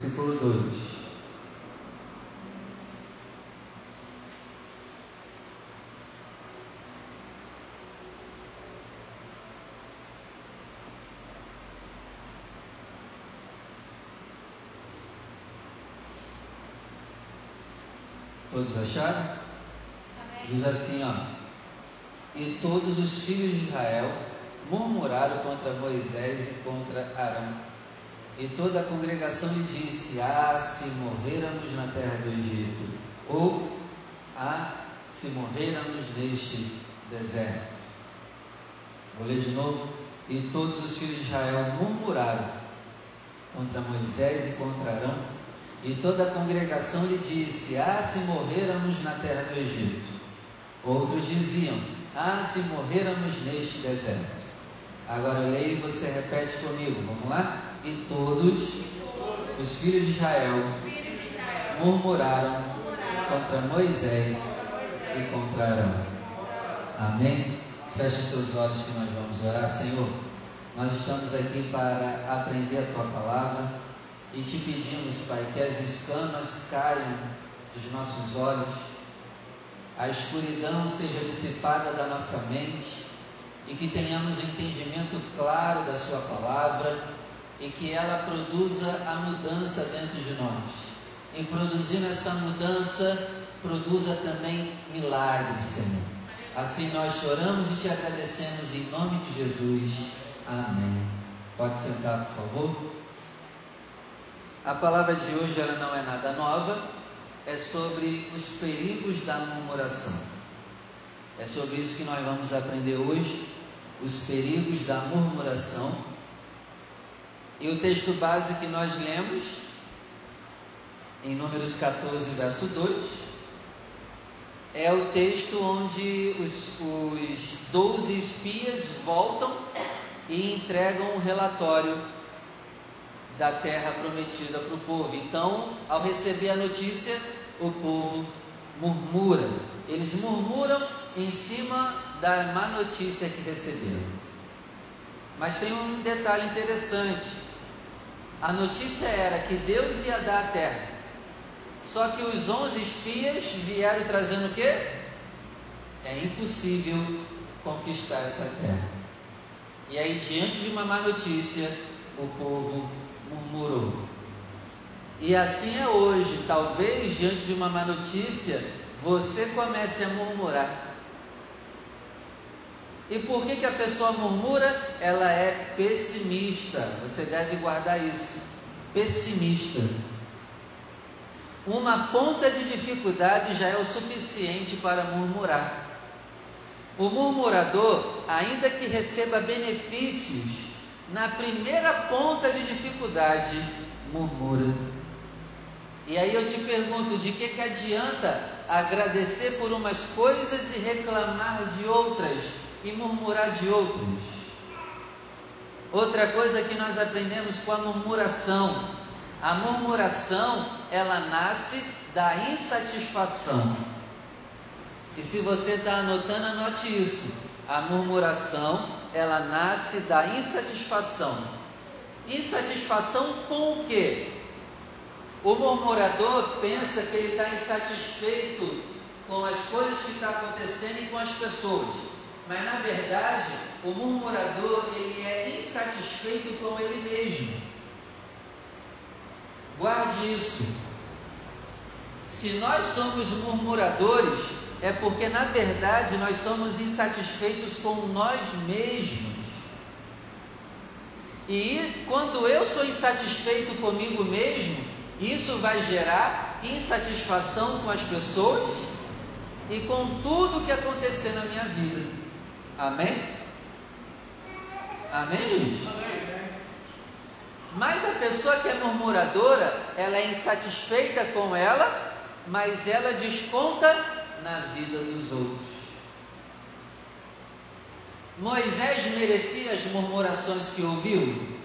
versículo 2. Todos acharam? Amém. Diz assim, ó. E todos os filhos de Israel murmuraram contra Moisés e contra Arão. E toda a congregação lhe disse: Ah, se morrêramos na terra do Egito, ou Ah, se morrêramos neste deserto. Vou ler de novo. E todos os filhos de Israel murmuraram contra Moisés e contra Arão. E toda a congregação lhe disse: Ah, se morrêramos na terra do Egito. Outros diziam: Ah, se morrêramos neste deserto. Agora eu leio e você repete comigo. Vamos lá? E todos os filhos de Israel murmuraram contra Moisés e contra Arão. Amém? Feche seus olhos que nós vamos orar, Senhor. Nós estamos aqui para aprender a tua palavra e te pedimos, Pai, que as escamas caiam dos nossos olhos, a escuridão seja dissipada da nossa mente e que tenhamos entendimento claro da Sua palavra e que ela produza a mudança dentro de nós. E produzindo essa mudança, produza também milagres, Senhor. Assim nós choramos e te agradecemos em nome de Jesus. Amém. Pode sentar, por favor. A palavra de hoje ela não é nada nova, é sobre os perigos da murmuração. É sobre isso que nós vamos aprender hoje, os perigos da murmuração. E o texto base que nós lemos, em Números 14, verso 2, é o texto onde os, os 12 espias voltam e entregam o relatório da terra prometida para o povo. Então, ao receber a notícia, o povo murmura. Eles murmuram em cima da má notícia que receberam. Mas tem um detalhe interessante. A notícia era que Deus ia dar a terra. Só que os onze espias vieram trazendo o quê? É impossível conquistar essa terra. E aí, diante de uma má notícia, o povo murmurou. E assim é hoje, talvez diante de uma má notícia, você comece a murmurar. E por que, que a pessoa murmura? Ela é pessimista. Você deve guardar isso. Pessimista. Uma ponta de dificuldade já é o suficiente para murmurar. O murmurador, ainda que receba benefícios, na primeira ponta de dificuldade, murmura. E aí eu te pergunto: de que, que adianta agradecer por umas coisas e reclamar de outras e murmurar de outras? Outra coisa que nós aprendemos com a murmuração: a murmuração ela nasce da insatisfação. E se você está anotando, anote isso. A murmuração ela nasce da insatisfação. Insatisfação com o quê? O murmurador pensa que ele está insatisfeito com as coisas que estão acontecendo e com as pessoas. Mas na verdade, o murmurador ele é insatisfeito com ele mesmo. Guarde isso. Se nós somos murmuradores, é porque na verdade nós somos insatisfeitos com nós mesmos. E quando eu sou insatisfeito comigo mesmo, isso vai gerar insatisfação com as pessoas e com tudo que acontecer na minha vida. Amém? Amém, gente? Mas a pessoa que é murmuradora, ela é insatisfeita com ela, mas ela desconta na vida dos outros. Moisés merecia as murmurações que ouviu?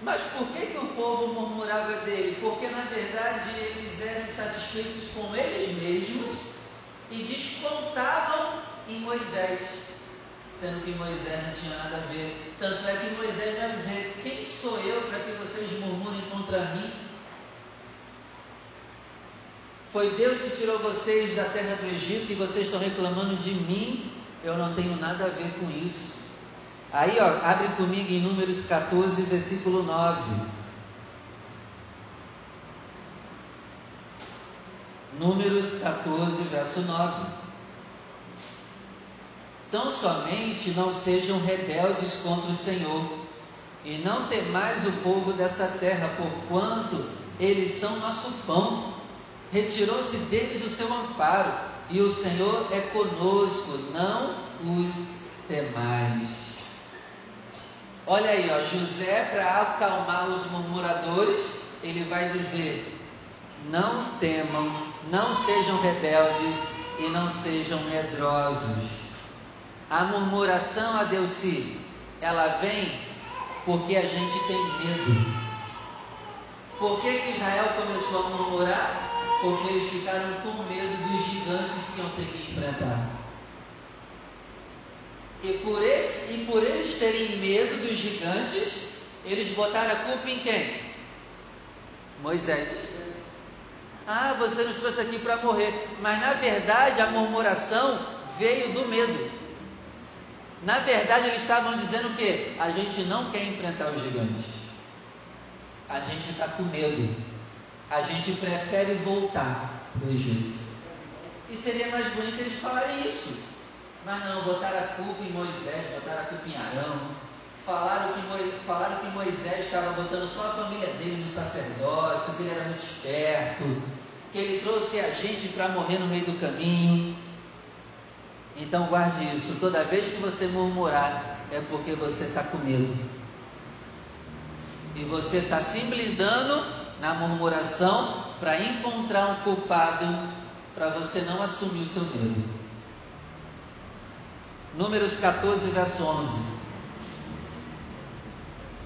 Mas por que, que o povo murmurava dele? Porque na verdade eles eram insatisfeitos com eles mesmos e descontavam em Moisés, sendo que Moisés não tinha nada a ver. Tanto é que Moisés vai dizer: Quem sou eu contra mim? Foi Deus que tirou vocês da terra do Egito e vocês estão reclamando de mim? Eu não tenho nada a ver com isso. Aí, ó, abre comigo em Números 14, versículo 9. Números 14, verso 9. Tão somente não sejam rebeldes contra o Senhor, e não temais o povo dessa terra, porquanto eles são nosso pão. Retirou-se deles o seu amparo, e o Senhor é conosco, não os temais. Olha aí, ó, José, para acalmar os murmuradores, ele vai dizer: Não temam, não sejam rebeldes e não sejam medrosos. A murmuração a Deus se ela vem porque a gente tem medo. Por que, que Israel começou a murmurar? Porque eles ficaram com medo dos gigantes que iam ter que enfrentar. E por, esse, e por eles terem medo dos gigantes, eles botaram a culpa em quem? Moisés. Ah, você nos trouxe aqui para morrer. Mas na verdade a murmuração veio do medo. Na verdade, eles estavam dizendo que a gente não quer enfrentar os gigantes. A gente está com medo. A gente prefere voltar para o Egito. E seria mais bonito eles falarem isso. Mas não, botaram a culpa em Moisés, botaram a culpa em Arão. Falaram que, Moisés, falaram que Moisés estava botando só a família dele no sacerdócio, que ele era muito esperto, que ele trouxe a gente para morrer no meio do caminho. Então guarde isso. Toda vez que você murmurar, é porque você está com medo. E você está se blindando na murmuração para encontrar um culpado para você não assumir o seu medo. Números 14, verso 11.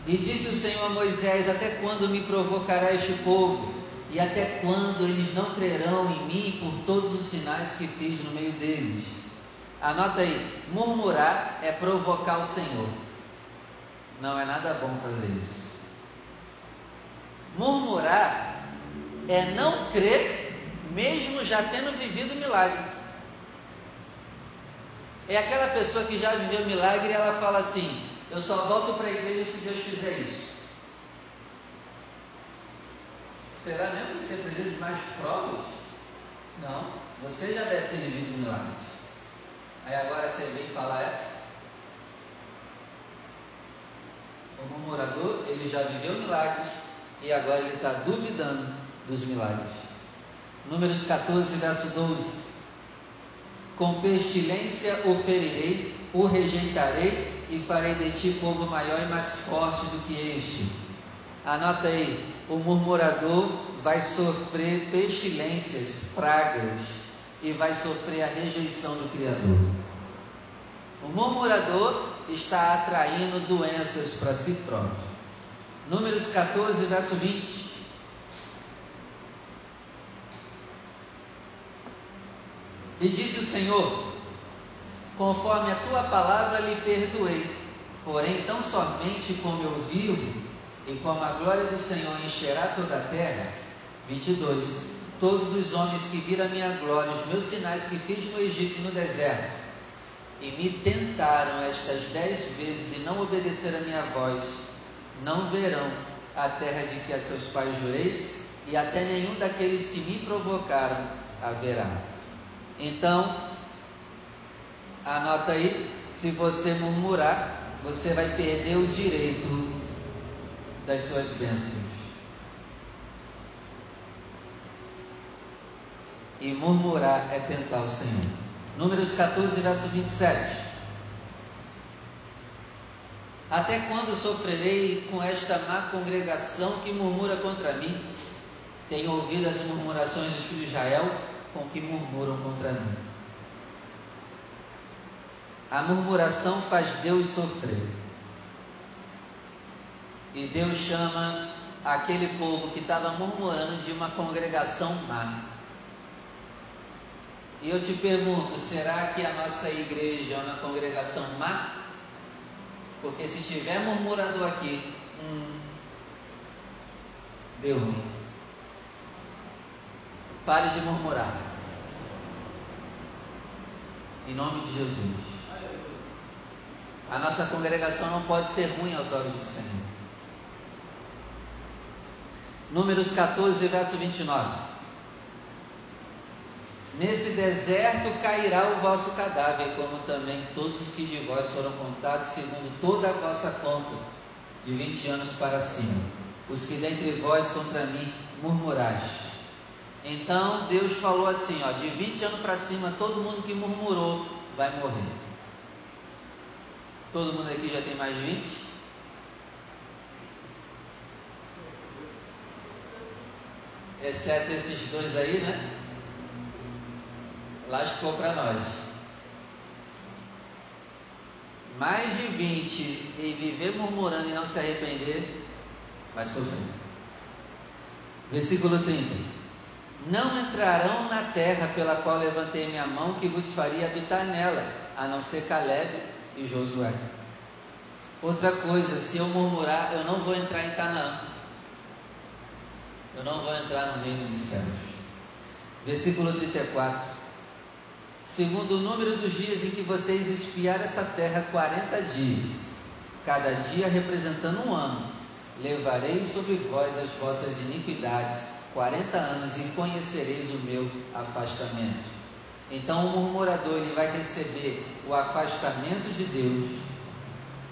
E disse o Senhor a Moisés: Até quando me provocará este povo? E até quando eles não crerão em mim por todos os sinais que fiz no meio deles? Anota aí: murmurar é provocar o Senhor. Não é nada bom fazer isso. Murmurar é não crer, mesmo já tendo vivido milagre. É aquela pessoa que já viveu milagre e ela fala assim: Eu só volto para a igreja se Deus fizer isso. Será mesmo que você precisa de mais provas? Não, você já deve ter vivido o milagre. Aí agora você vem falar essa. O murmurador, ele já viveu milagres e agora ele está duvidando dos milagres. Números 14, verso 12. Com pestilência o ferirei, o rejeitarei e farei de ti povo maior e mais forte do que este. Anota aí, o murmurador vai sofrer pestilências, pragas, e vai sofrer a rejeição do Criador. O murmurador está atraindo doenças para si próprio. Números 14, verso 20. E disse o Senhor: Conforme a tua palavra lhe perdoei, porém, tão somente como eu vivo, e como a glória do Senhor encherá toda a terra. 22 todos os homens que viram a minha glória, os meus sinais que fiz no Egito e no deserto, e me tentaram estas dez vezes e não obedeceram a minha voz, não verão a terra de que a seus pais jureis, e até nenhum daqueles que me provocaram haverá. Então, anota aí, se você murmurar, você vai perder o direito das suas bênçãos. e murmurar é tentar o Senhor. Números 14, verso 27. Até quando sofrerei com esta má congregação que murmura contra mim? Tenho ouvido as murmurações de Israel com que murmuram contra mim. A murmuração faz Deus sofrer. E Deus chama aquele povo que estava murmurando de uma congregação má. E eu te pergunto, será que a nossa igreja é uma congregação má? Porque se tiver murmurador aqui, hum, deu ruim. Pare de murmurar. Em nome de Jesus. A nossa congregação não pode ser ruim aos olhos do Senhor. Números 14, verso 29. Nesse deserto cairá o vosso cadáver, como também todos os que de vós foram contados, segundo toda a vossa conta, de vinte anos para cima, os que dentre vós contra mim murmuraste. Então Deus falou assim: ó, de 20 anos para cima, todo mundo que murmurou vai morrer. Todo mundo aqui já tem mais de 20? Exceto esses dois aí, né? lascou para nós. Mais de 20 e viver murmurando e não se arrepender, vai sofrer. Versículo 30. Não entrarão na terra pela qual levantei minha mão, que vos faria habitar nela, a não ser Caleb e Josué. Outra coisa, se eu murmurar, eu não vou entrar em Canaã. Eu não vou entrar no reino dos céus. Versículo 34 segundo o número dos dias em que vocês espiaram essa terra, 40 dias, cada dia representando um ano. Levarei sobre vós as vossas iniquidades, 40 anos, e conhecereis o meu afastamento. Então o murmurador ele vai receber o afastamento de Deus,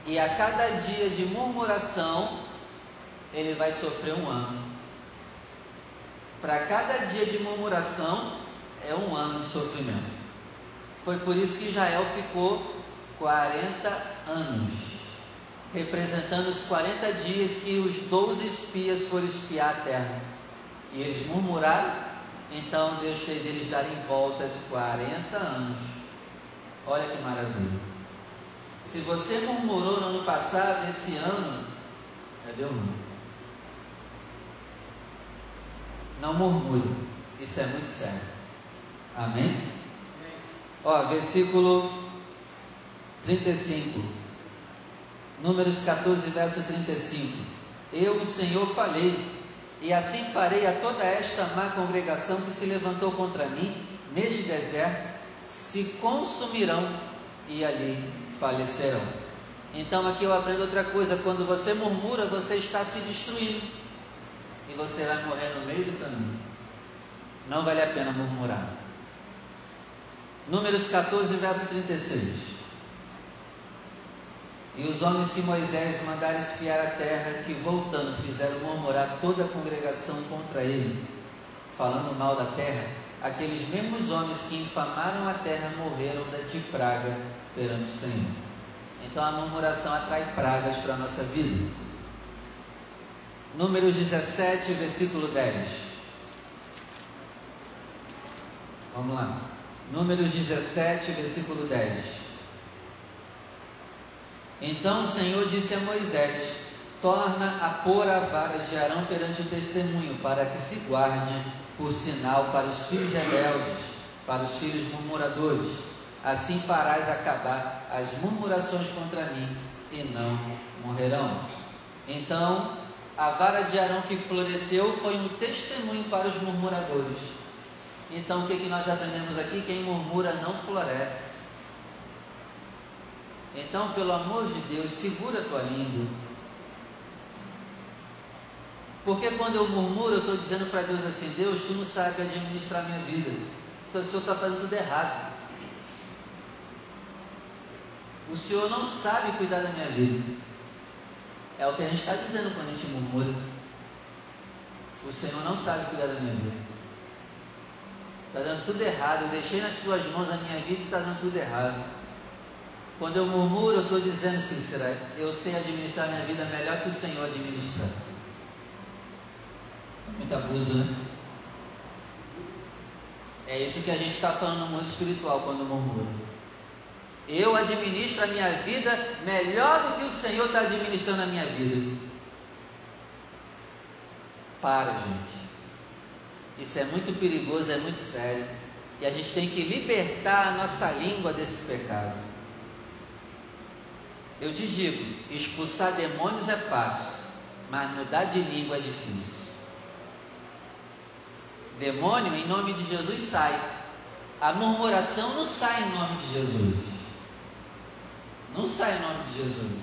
e a cada dia de murmuração, ele vai sofrer um ano. Para cada dia de murmuração, é um ano de sofrimento. Foi por isso que Israel ficou 40 anos, representando os 40 dias que os 12 espias foram espiar a terra. E eles murmuraram, então Deus fez eles darem voltas 40 anos. Olha que maravilha. Se você murmurou no ano passado, esse ano, é deu ruim. Não murmure, isso é muito sério. Amém? Ó, versículo 35. Números 14, verso 35. Eu, o Senhor, falei, e assim farei a toda esta má congregação que se levantou contra mim neste deserto, se consumirão e ali falecerão. Então aqui eu aprendo outra coisa: quando você murmura, você está se destruindo e você vai morrer no meio do caminho. Não vale a pena murmurar. Números 14, verso 36. E os homens que Moisés mandara espiar a terra, que voltando fizeram murmurar toda a congregação contra ele, falando mal da terra, aqueles mesmos homens que infamaram a terra morreram de praga perante o Senhor. Então a murmuração atrai pragas para a nossa vida. Números 17, versículo 10. Vamos lá. Números 17, versículo 10. Então o Senhor disse a Moisés: Torna a pôr a vara de Arão perante o testemunho, para que se guarde por sinal para os filhos rebeldes, para os filhos murmuradores. Assim farás acabar as murmurações contra mim, e não morrerão. Então, a vara de Arão que floresceu foi um testemunho para os murmuradores. Então o que, que nós aprendemos aqui? Quem murmura não floresce. Então, pelo amor de Deus, segura a tua língua. Porque quando eu murmuro, eu estou dizendo para Deus assim: Deus, tu não sabe administrar minha vida. Então o Senhor está fazendo tudo errado. O Senhor não sabe cuidar da minha vida. É o que a gente está dizendo quando a gente murmura. O Senhor não sabe cuidar da minha vida. Está dando tudo errado. Eu deixei nas tuas mãos a minha vida e está dando tudo errado. Quando eu murmuro, eu estou dizendo, Cícera, eu sei administrar minha vida melhor que o Senhor administra. Muito abuso, né? É isso que a gente está falando no mundo espiritual quando murmura. Eu administro a minha vida melhor do que o Senhor está administrando a minha vida. Para, gente. Isso é muito perigoso, é muito sério. E a gente tem que libertar a nossa língua desse pecado. Eu te digo: expulsar demônios é fácil, mas mudar de língua é difícil. demônio, em nome de Jesus sai. A murmuração não sai em nome de Jesus. Não sai em nome de Jesus.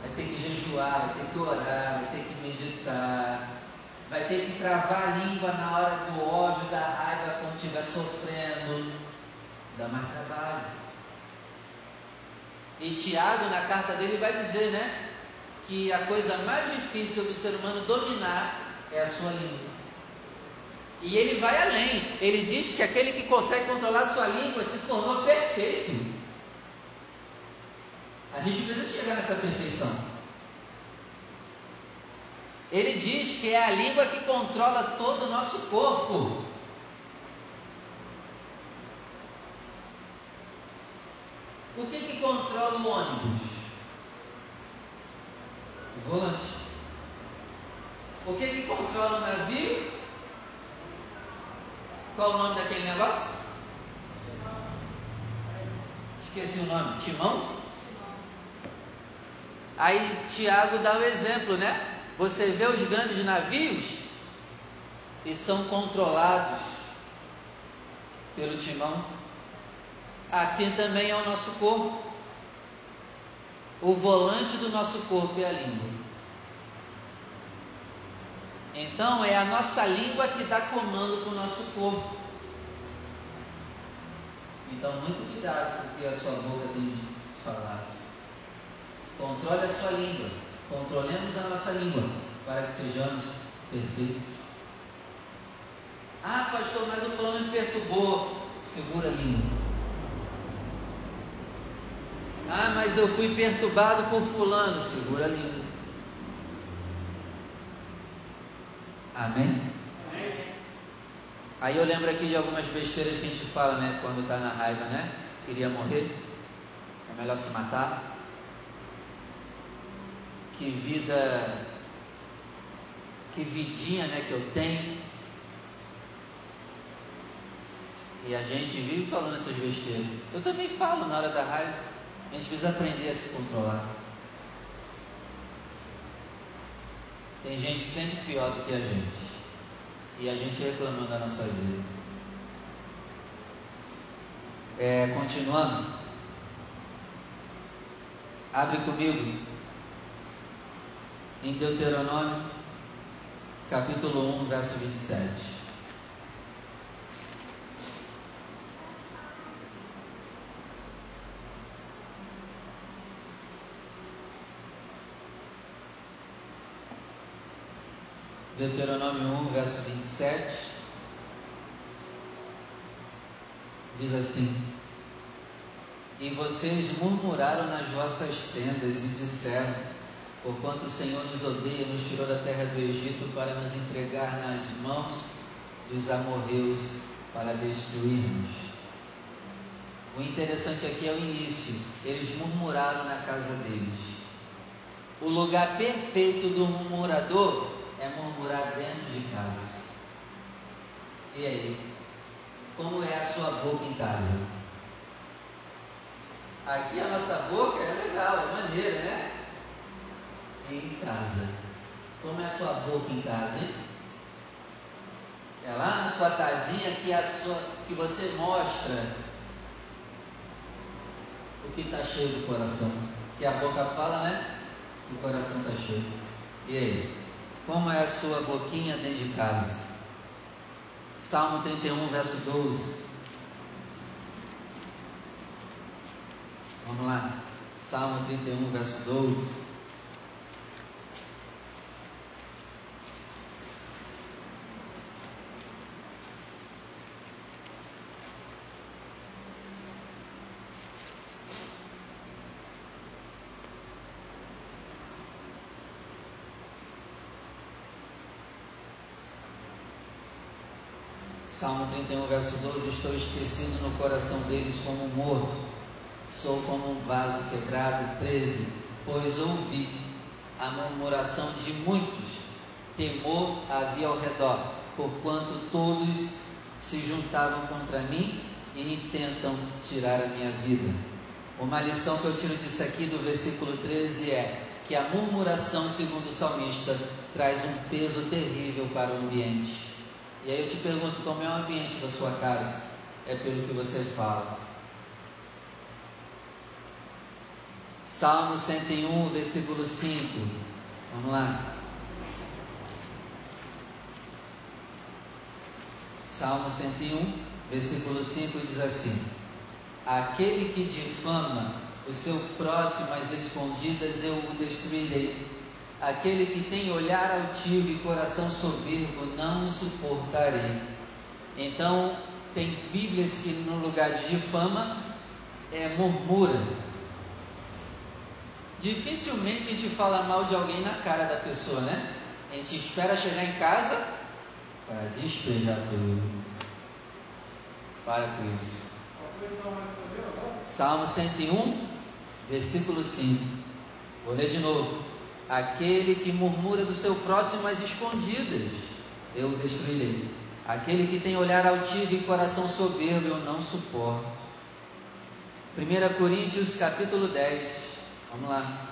Vai ter que jejuar, vai ter que orar, vai ter que meditar, vai ter que travar a língua na hora do ódio, da raiva, quando estiver sofrendo. Dá mais trabalho. E Tiago, na carta dele, vai dizer, né? Que a coisa mais difícil do ser humano dominar é a sua língua. E ele vai além. Ele diz que aquele que consegue controlar a sua língua se tornou perfeito. A gente precisa chegar nessa perfeição. Ele diz que é a língua que controla todo o nosso corpo. O que, que controla o ônibus? O volante. O que, que controla o navio? Qual o nome daquele negócio? Esqueci o nome. Timão? Aí Tiago dá o exemplo, né? Você vê os grandes navios e são controlados pelo timão. Assim também é o nosso corpo. O volante do nosso corpo é a língua. Então é a nossa língua que dá comando para o nosso corpo. Então muito cuidado com o que a sua boca tem de falar. Controle a sua língua. Controlemos a nossa língua para que sejamos perfeitos. Ah, pastor, mas o fulano me perturbou. Segura a língua. Ah, mas eu fui perturbado por fulano. Segura a língua. Amém? Aí eu lembro aqui de algumas besteiras que a gente fala, né? Quando está na raiva, né? Queria morrer. É melhor se matar. Que vida. Que vidinha, né? Que eu tenho. E a gente vive falando essas besteiras. Eu também falo na hora da raiva. A gente precisa aprender a se controlar. Tem gente sempre pior do que a gente. E a gente reclamando da nossa vida. É, continuando. Abre comigo. Em Deuteronômio, capítulo 1, verso 27. Deuteronômio 1, verso 27, diz assim: E vocês murmuraram nas vossas tendas e disseram: Porquanto o Senhor nos odeia, nos tirou da terra do Egito para nos entregar nas mãos dos amorreus para destruirmos. O interessante aqui é o início. Eles murmuraram na casa deles. O lugar perfeito do murmurador é murmurar dentro de casa. E aí? Como é a sua boca em casa? Aqui a nossa boca é legal, é maneira, né? E em casa. Como é a tua boca em casa, hein? É lá na sua casinha que, a sua, que você mostra o que está cheio do coração. Que a boca fala, né? O coração está cheio. E aí? Como é a sua boquinha dentro de casa? Salmo 31, verso 12. Vamos lá. Salmo 31, verso 12. Salmo 31, verso 12: Estou esquecido no coração deles como morto, sou como um vaso quebrado. 13: Pois ouvi a murmuração de muitos, temor havia ao redor, porquanto todos se juntavam contra mim e intentam tirar a minha vida. Uma lição que eu tiro disso aqui do versículo 13 é que a murmuração, segundo o salmista, traz um peso terrível para o ambiente. E aí eu te pergunto, como é o ambiente da sua casa? É pelo que você fala. Salmo 101, versículo 5. Vamos lá. Salmo 101, versículo 5 diz assim: Aquele que difama o seu próximo às escondidas, eu o destruirei. Aquele que tem olhar altivo e coração soberbo, não suportarei. Então, tem Bíblias que no lugar de difama é murmura. Dificilmente a gente fala mal de alguém na cara da pessoa, né? A gente espera chegar em casa para despejar tudo. Para com isso. Salmo 101, versículo 5. Vou ler de novo. Aquele que murmura do seu próximo às escondidas, eu destruirei. Aquele que tem olhar altivo e coração soberbo, eu não suporto. 1 Coríntios capítulo 10. Vamos lá.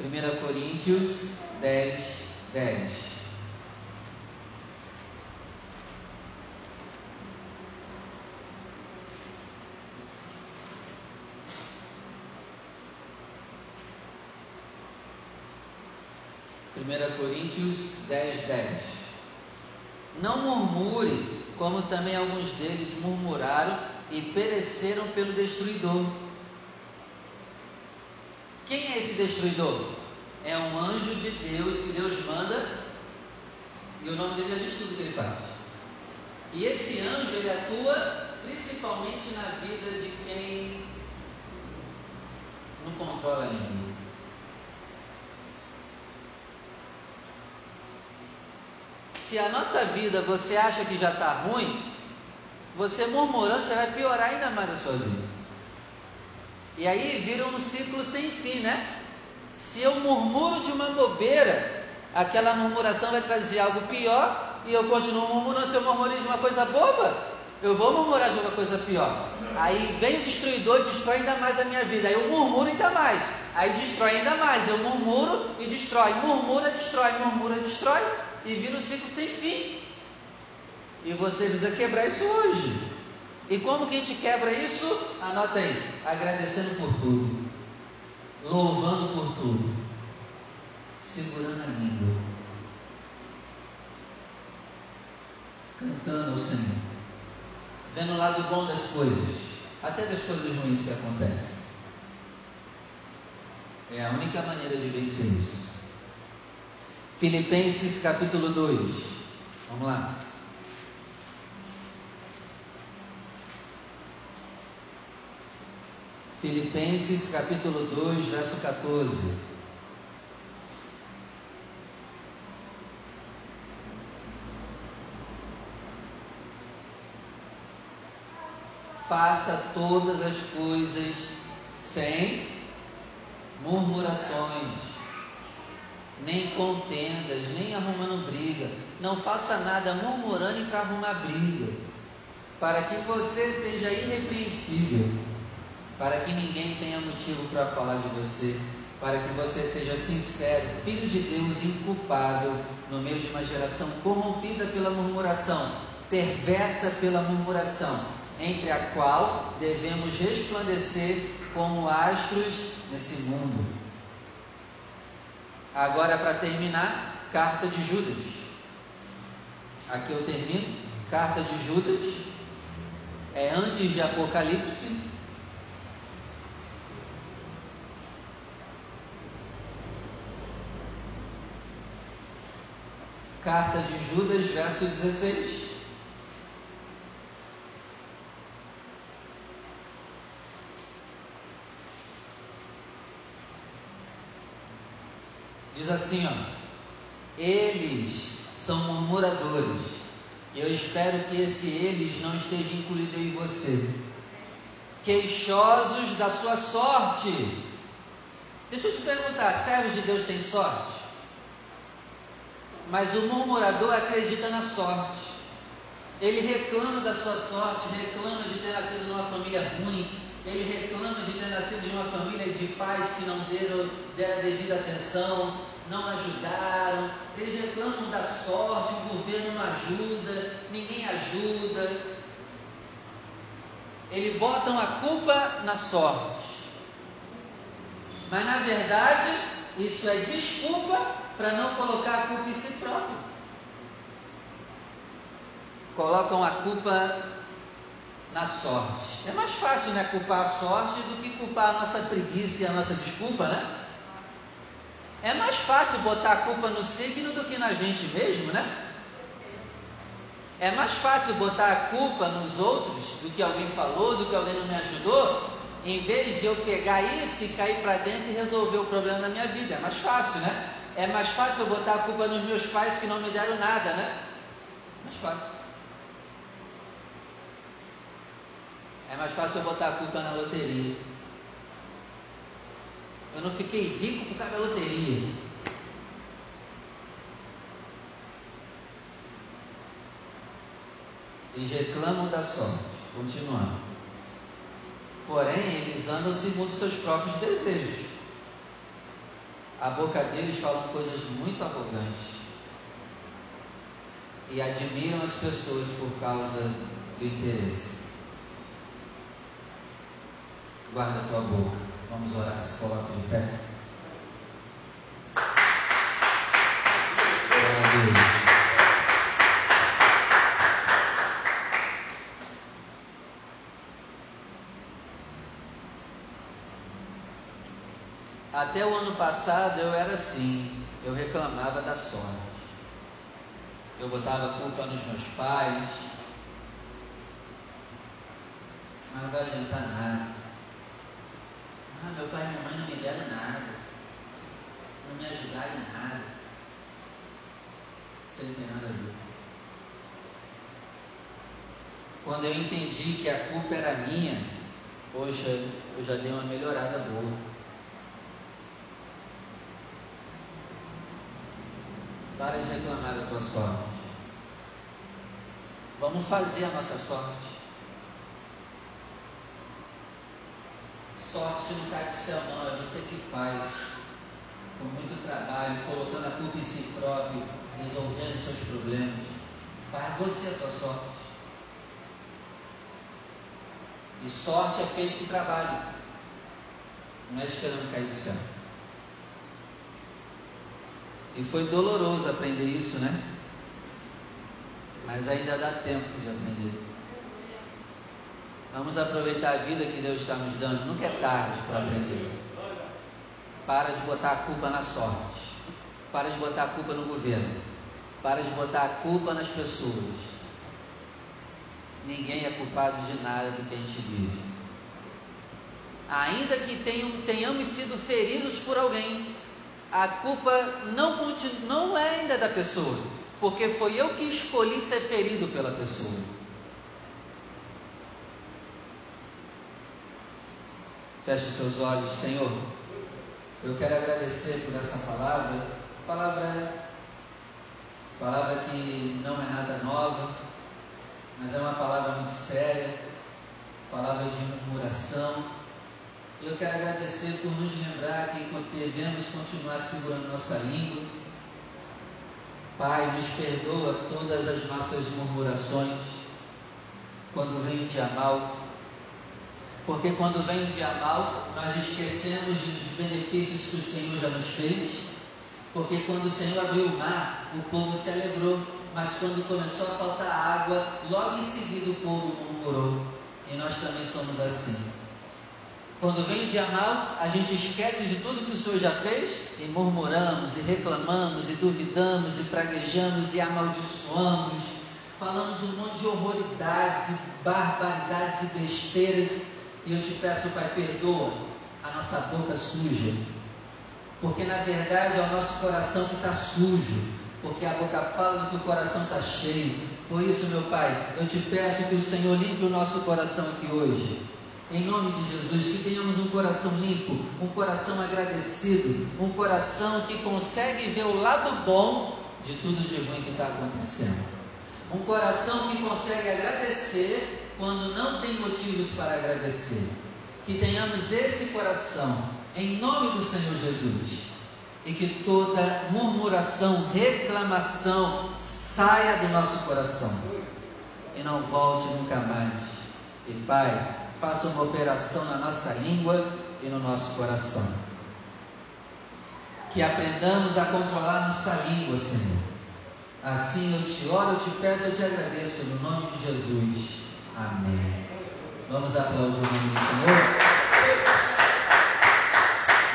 1 Coríntios 10, 10. 1 Coríntios 10, 10. Não murmure, como também alguns deles murmuraram e pereceram pelo destruidor. Quem é esse destruidor? É um anjo de Deus que Deus manda e o nome dele já diz tudo que ele faz. E esse anjo ele atua principalmente na vida de quem não controla ninguém. Se a nossa vida você acha que já está ruim, você murmurando, você vai piorar ainda mais a sua vida. E aí vira um ciclo sem fim, né? Se eu murmuro de uma bobeira, aquela murmuração vai trazer algo pior e eu continuo murmurando. Se eu murmuro de uma coisa boba, eu vou murmurar de uma coisa pior. Aí vem o destruidor e destrói ainda mais a minha vida. Aí eu murmuro ainda mais. Aí destrói ainda mais. Eu murmuro e destrói. Murmura, destrói. Murmura, destrói e vira um ciclo sem fim. E você precisa quebrar isso hoje. E como que a gente quebra isso? Anota aí, agradecendo por tudo, louvando por tudo, segurando a língua, cantando ao Senhor, vendo o lado bom das coisas, até das coisas ruins que acontecem. É a única maneira de vencer isso. Filipenses capítulo 2. Vamos lá. Filipenses capítulo 2, verso 14. Faça todas as coisas sem murmurações nem contendas, nem arrumando briga. Não faça nada murmurando para arrumar briga, para que você seja irrepreensível, para que ninguém tenha motivo para falar de você, para que você seja sincero, filho de Deus inculpável, no meio de uma geração corrompida pela murmuração, perversa pela murmuração, entre a qual devemos resplandecer como astros nesse mundo. Agora, para terminar, carta de Judas. Aqui eu termino. Carta de Judas. É antes de Apocalipse. Carta de Judas, verso 16. Diz assim, ó. Eles são murmuradores. E eu espero que esse eles não esteja incluído em você. Queixosos da sua sorte. Deixa eu te perguntar, servos de Deus têm sorte? Mas o murmurador acredita na sorte. Ele reclama da sua sorte, reclama de ter nascido numa família ruim, ele reclama de ter nascido de uma família de pais que não deram, deram devida atenção, não ajudaram, eles reclamam da sorte, o governo não ajuda, ninguém ajuda. Eles botam a culpa na sorte. Mas na verdade, isso é desculpa para não colocar a culpa em si próprio. Colocam a culpa na sorte. É mais fácil, né, culpar a sorte do que culpar a nossa preguiça e a nossa desculpa, né? É mais fácil botar a culpa no signo do que na gente mesmo, né? É mais fácil botar a culpa nos outros do que alguém falou, do que alguém não me ajudou, em vez de eu pegar isso e cair para dentro e resolver o problema da minha vida. É mais fácil, né? É mais fácil eu botar a culpa nos meus pais que não me deram nada, né? Mais fácil. É mais fácil eu botar a culpa na loteria. Eu não fiquei rico por causa da loteria. Eles reclamam da sorte. Continuando. Porém, eles andam segundo seus próprios desejos. A boca deles fala coisas muito arrogantes. E admiram as pessoas por causa do interesse. Guarda a tua boca. Vamos orar. Se coloca de pé. Glória a Deus. Até o ano passado eu era assim, eu reclamava da sorte. Eu botava culpa nos meus pais, mas não vai adiantar nada. Ah, meu pai e minha mãe não me deram nada. Ajudaram em nada. Você não tem nada a ver. Quando eu entendi que a culpa era minha, poxa, eu já dei uma melhorada boa. Para de reclamar da tua sorte. Vamos fazer a nossa sorte. sorte não cai do céu, não, é você que faz. Com muito trabalho, colocando a culpa em si próprio, resolvendo seus problemas. Faz você a tua sorte. E sorte é feito com trabalho. Não é esperando cair do céu. E foi doloroso aprender isso, né? Mas ainda dá tempo de aprender. Vamos aproveitar a vida que Deus está nos dando. Nunca é tarde para aprender. Para de botar a culpa na sorte. Para de botar a culpa no governo. Para de botar a culpa nas pessoas. Ninguém é culpado de nada do que a gente vive. Ainda que tenham, tenhamos sido feridos por alguém, a culpa não, não é ainda da pessoa, porque foi eu que escolhi ser ferido pela pessoa. Feche seus olhos, Senhor. Eu quero agradecer por essa palavra, palavra, palavra que não é nada nova, mas é uma palavra muito séria, palavra de murmuração. E eu quero agradecer por nos lembrar que devemos continuar segurando nossa língua. Pai, nos perdoa todas as nossas murmurações quando vem o dia mal porque quando vem o dia mal, nós esquecemos dos benefícios que o Senhor já nos fez. Porque quando o Senhor abriu o mar, o povo se alegrou. Mas quando começou a faltar água, logo em seguida o povo murmurou. E nós também somos assim. Quando vem o dia mal, a gente esquece de tudo que o Senhor já fez e murmuramos, e reclamamos, e duvidamos, e praguejamos, e amaldiçoamos. Falamos um monte de horroridades, barbaridades e besteiras e eu te peço, Pai, perdoa a nossa boca suja, porque na verdade é o nosso coração que está sujo, porque a boca fala do que o coração está cheio. Por isso, meu Pai, eu te peço que o Senhor limpe o nosso coração aqui hoje. Em nome de Jesus, que tenhamos um coração limpo, um coração agradecido, um coração que consegue ver o lado bom de tudo de ruim que está acontecendo. Um coração que consegue agradecer quando não tem motivos para agradecer. Que tenhamos esse coração, em nome do Senhor Jesus. e que toda murmuração, reclamação saia do nosso coração e não volte nunca mais. E Pai, faça uma operação na nossa língua e no nosso coração. Que aprendamos a controlar nossa língua, Senhor. Assim eu te oro, eu te peço, eu te agradeço, no nome de Jesus. Amém. Vamos aplaudir o nome do Senhor.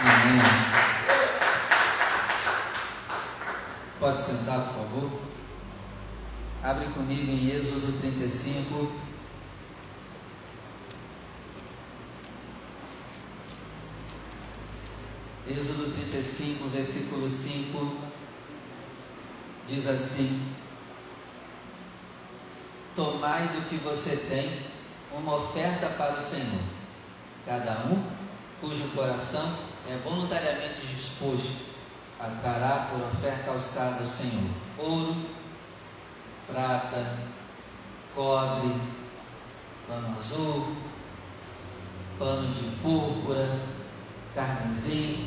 Amém. Pode sentar, por favor. Abre comigo em Êxodo 35. Êxodo 35, versículo 5, diz assim: Tomai do que você tem uma oferta para o Senhor, cada um cujo coração é voluntariamente disposto trará por oferta alçada ao Senhor. Ouro, prata, cobre, pano azul, pano de púrpura, carmesim,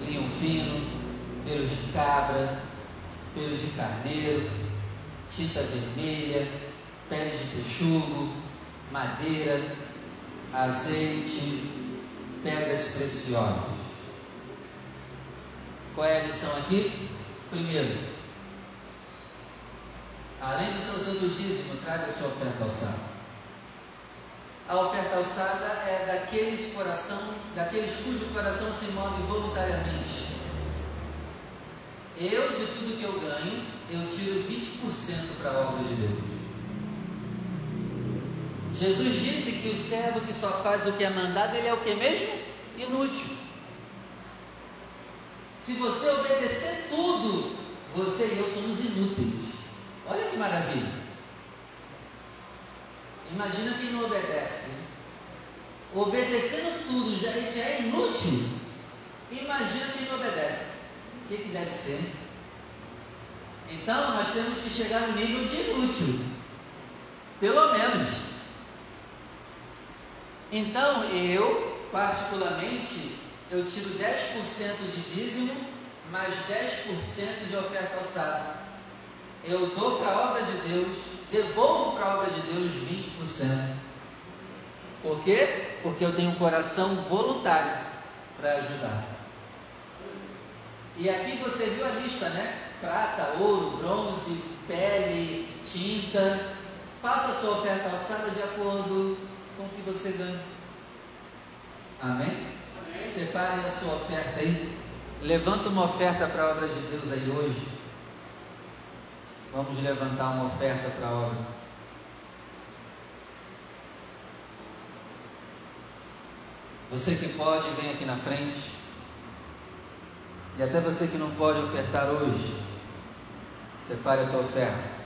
linho fino, pelos de cabra, pelos de carneiro, tinta vermelha, pele de texugo, madeira, azeite, pedras preciosas. Qual é a lição aqui? Primeiro, além do seu santo dízimo, traga a sua oferta alçada. A oferta alçada é daqueles coração, daqueles cujo coração se move voluntariamente. Eu, de tudo que eu ganho, eu tiro 20% para a obra de Deus. Jesus disse que o servo que só faz o que é mandado, ele é o que mesmo? Inútil. Se você obedecer tudo, você e eu somos inúteis. Olha que maravilha. Imagina quem não obedece. Obedecendo tudo já, é inútil. Imagina quem não obedece. O que, que deve ser? Então nós temos que chegar no nível de inútil. Pelo menos. Então eu, particularmente, eu tiro 10% de dízimo, mais 10% de oferta alçada. Eu dou para a obra de Deus, devolvo para a obra de Deus 20%. Por quê? Porque eu tenho um coração voluntário para ajudar. E aqui você viu a lista, né? Prata, ouro, bronze, pele, tinta. Faça a sua oferta alçada de acordo com o que você ganha. Amém? Separe a sua oferta aí. Levanta uma oferta para a obra de Deus aí hoje. Vamos levantar uma oferta para a obra. Você que pode, vem aqui na frente. E até você que não pode ofertar hoje, separe a tua oferta.